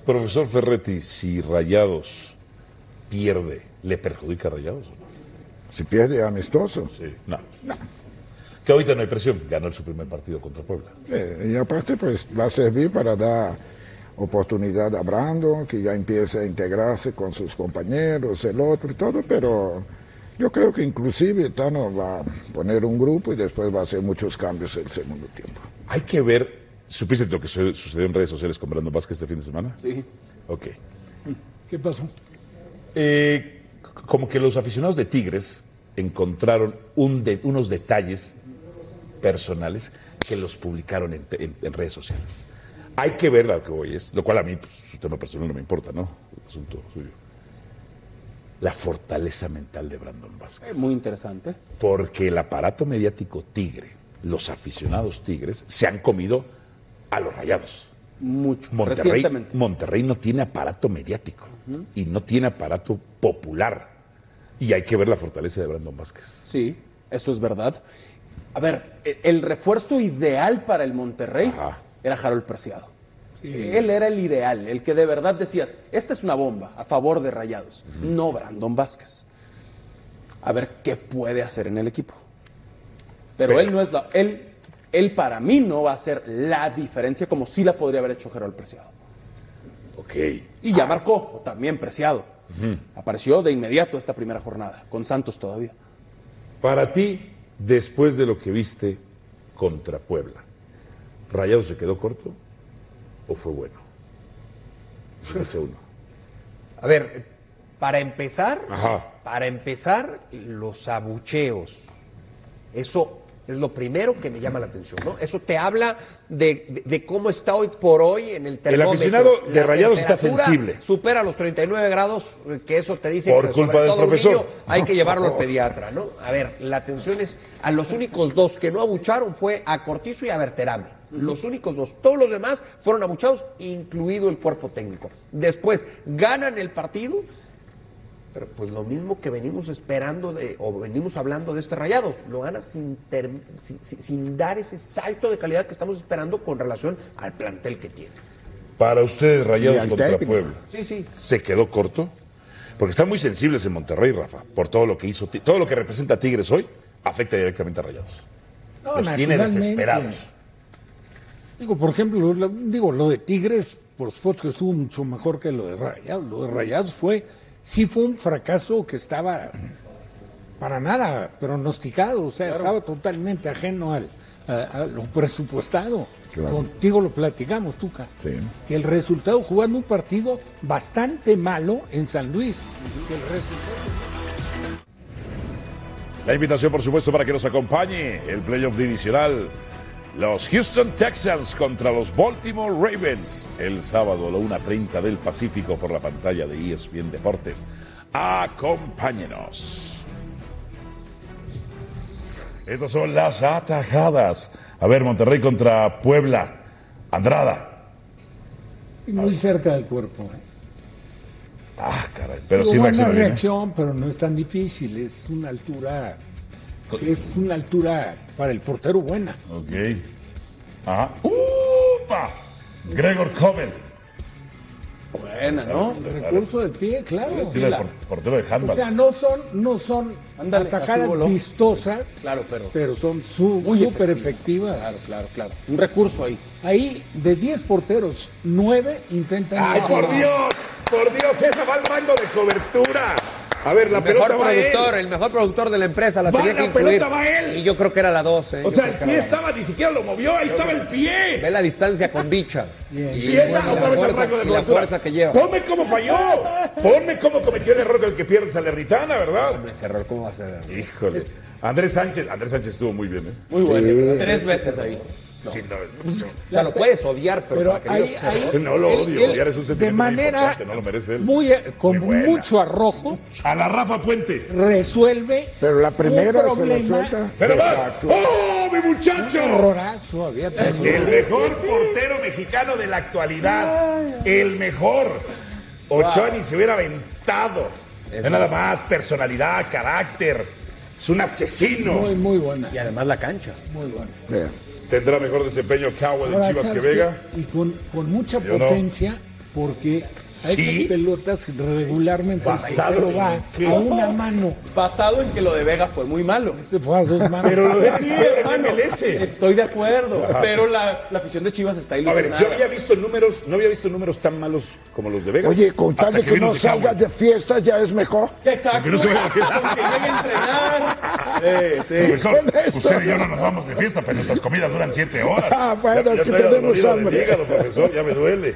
profesor Ferretti, si Rayados pierde, le perjudica a Rayados o no? Si pierde amistoso. Sí, no. Que ahorita no hay presión, ganó su primer partido contra Puebla. Eh, y aparte, pues va a servir para dar oportunidad a Brandon, que ya empiece a integrarse con sus compañeros, el otro y todo, pero yo creo que inclusive Tano va a poner un grupo y después va a hacer muchos cambios el segundo tiempo. Hay que ver, ¿supiste lo que su- sucedió en redes sociales con Brandon Vázquez este fin de semana? Sí. Ok. ¿Qué pasó? Eh, como que los aficionados de Tigres encontraron un de- unos detalles personales que los publicaron en, en- en redes sociales. Hay que ver lo que voy, es, lo cual a mí, pues, su tema personal no me importa, ¿no? El asunto suyo. La fortaleza mental de Brandon Vázquez. Muy interesante. Porque el aparato mediático Tigre, los aficionados Tigres, se han comido a los rayados. Mucho. Monterrey, Recientemente. Monterrey no tiene aparato mediático y no tiene aparato popular. Y hay que ver la fortaleza de Brandon Vázquez. Sí, eso es verdad. A ver, e- el refuerzo ideal para el Monterrey era Harold Preciado. Él era el ideal, el que de verdad decías, esta es una bomba a favor de Rayados, no Brandon Vázquez. A ver qué puede hacer en el equipo. Pero, él no es la. Él, él para mí no va a hacer la diferencia como sí la podría haber hecho Harold Preciado. Ok. Y ya marcó, o también Preciado. Apareció de inmediato esta primera jornada, con Santos todavía. Para ti, después de lo que viste contra Puebla, ¿Rayado se quedó corto o fue bueno? Uno. <laughs> A ver, para empezar, Ajá. para empezar, los abucheos. Eso es lo primero que me llama la atención, ¿no? Eso te habla de, de- de cómo está hoy por hoy en el termómetro. aficionado de La Rayados está sensible. Supera los 39 grados, eh, que eso te dice Por que culpa sobre del todo un profesor. niño hay que llevarlo al pediatra, ¿no? A ver, la atención es a los únicos dos que no abucharon fue a Cortizo y a Berterame. Los únicos dos. Todos los demás fueron abuchados, incluido el cuerpo técnico. Después ganan el partido, pero pues lo mismo que venimos esperando de, o venimos hablando de este Rayados, lo gana sin, ter- sin, dar ese salto de calidad que estamos esperando con relación al plantel que tiene. Para ustedes, Rayados contra técnico. Puebla, Sí, sí. ¿se quedó corto? Porque están muy sensibles en Monterrey, Rafa, por todo lo que hizo, todo lo que representa Tigres hoy, afecta directamente a Rayados. No, Los tiene desesperados. Digo, por ejemplo, lo, digo, lo de Tigres, por supuesto que estuvo mucho mejor que lo de Rayados. Lo de Rayados fue, sí fue un fracaso que estaba para nada pronosticado, o sea, estaba totalmente ajeno al, a, a lo presupuestado. Claro. Contigo lo platicamos, Tuca. Sí. Que el resultado, jugando un partido bastante malo en San Luis. Que el resultado La invitación, por supuesto, para que nos acompañe el playoff divisional. Los Houston Texans contra los Baltimore Ravens el sábado a la 1.30 del Pacífico por la pantalla de ESPN Deportes. Acompáñenos. Estas son las atajadas. A ver, Monterrey contra Puebla. Andrada. Muy cerca del cuerpo. ¿eh? Ah, caray. Pero Digo, sí buena reacciona bien. ¿eh? reacción, pero no es tan difícil. Es una altura. Es una altura para el portero buena. Ok. Ajá. ¡Upa! Gregor Coben. Buena, ¿no? Recurso del pie, claro. Estilo de portero de O handball. sea, no son, no son Ándale, voló. vistosas, Claro, pero. pero son súper efectivas. efectivas. Claro, claro, claro. Un recurso ahí. Ahí, de 10 porteros, 9 intentan. ¡Ay, por Dios! ¡Por Dios! ¡Esa va al rango de cobertura! A ver, la el pelota mejor va a él. productor, el mejor productor de la empresa la Va, tenía que la incluir. pelota va a él. Y yo creo que era la 12. O sea, el pie estaba, ni siquiera lo movió, ahí estaba el pie. Ve la distancia con bicha. <laughs> Y esa bueno, otra la vez al fuerza- rango de y la fuerza que lleva. Ponme cómo falló. <laughs> Ponme cómo cometió el error con el que pierde Salernitana, ¿verdad? Ese error, ¿cómo va a ser? Híjole. Andrés Sánchez, Andrés Sánchez estuvo muy bien, ¿eh? Muy bueno. Sí. Tres veces ahí. Sí, no, O sea, lo puedes odiar, pero, Pero para que ahí, ahí- no lo odio, él, odiar es un de sentimiento muy manera importante, no lo merece él. muy, eh, con Muy mucho arrojo A la Rafa Puente. resuelve Pero la primera se la suelta. Pero más. ¡Oh, ¡Oh, mi muchacho! horrorazo había El mejor portero mexicano de la actualidad. El mejor. Ochoa ni se hubiera aventado. No nada más, personalidad, carácter. Es un asesino. Muy, muy buena. Y además la cancha. Muy buena. Tendrá mejor desempeño Cowell en Chivas que ¿sabes Vega. Y con, con mucha Yo potencia, porque a Sí. esas pelotas regularmente Basado en va qué? a una mano. Basado en que lo de Vega fue muy malo. Este fue a dos manos. Pero lo de Sí, hermano, MLS. Estoy de acuerdo, Ajá. pero la, la afición de Chivas está A ver, ilusionada. yo había visto números, no había visto números tan malos como los de Vega. Oye, con tal de que, vino no de salgas de fiesta ya es mejor. Exacto. Que no se vaya de fiesta. Con que llegue a entrenar. Sí, sí. Profesor, usted y yo no nos vamos de fiesta, pero nuestras comidas duran siete horas. Ah, bueno, Ya- ya es que tenemos hambre. hígado, profesor, ya me duele.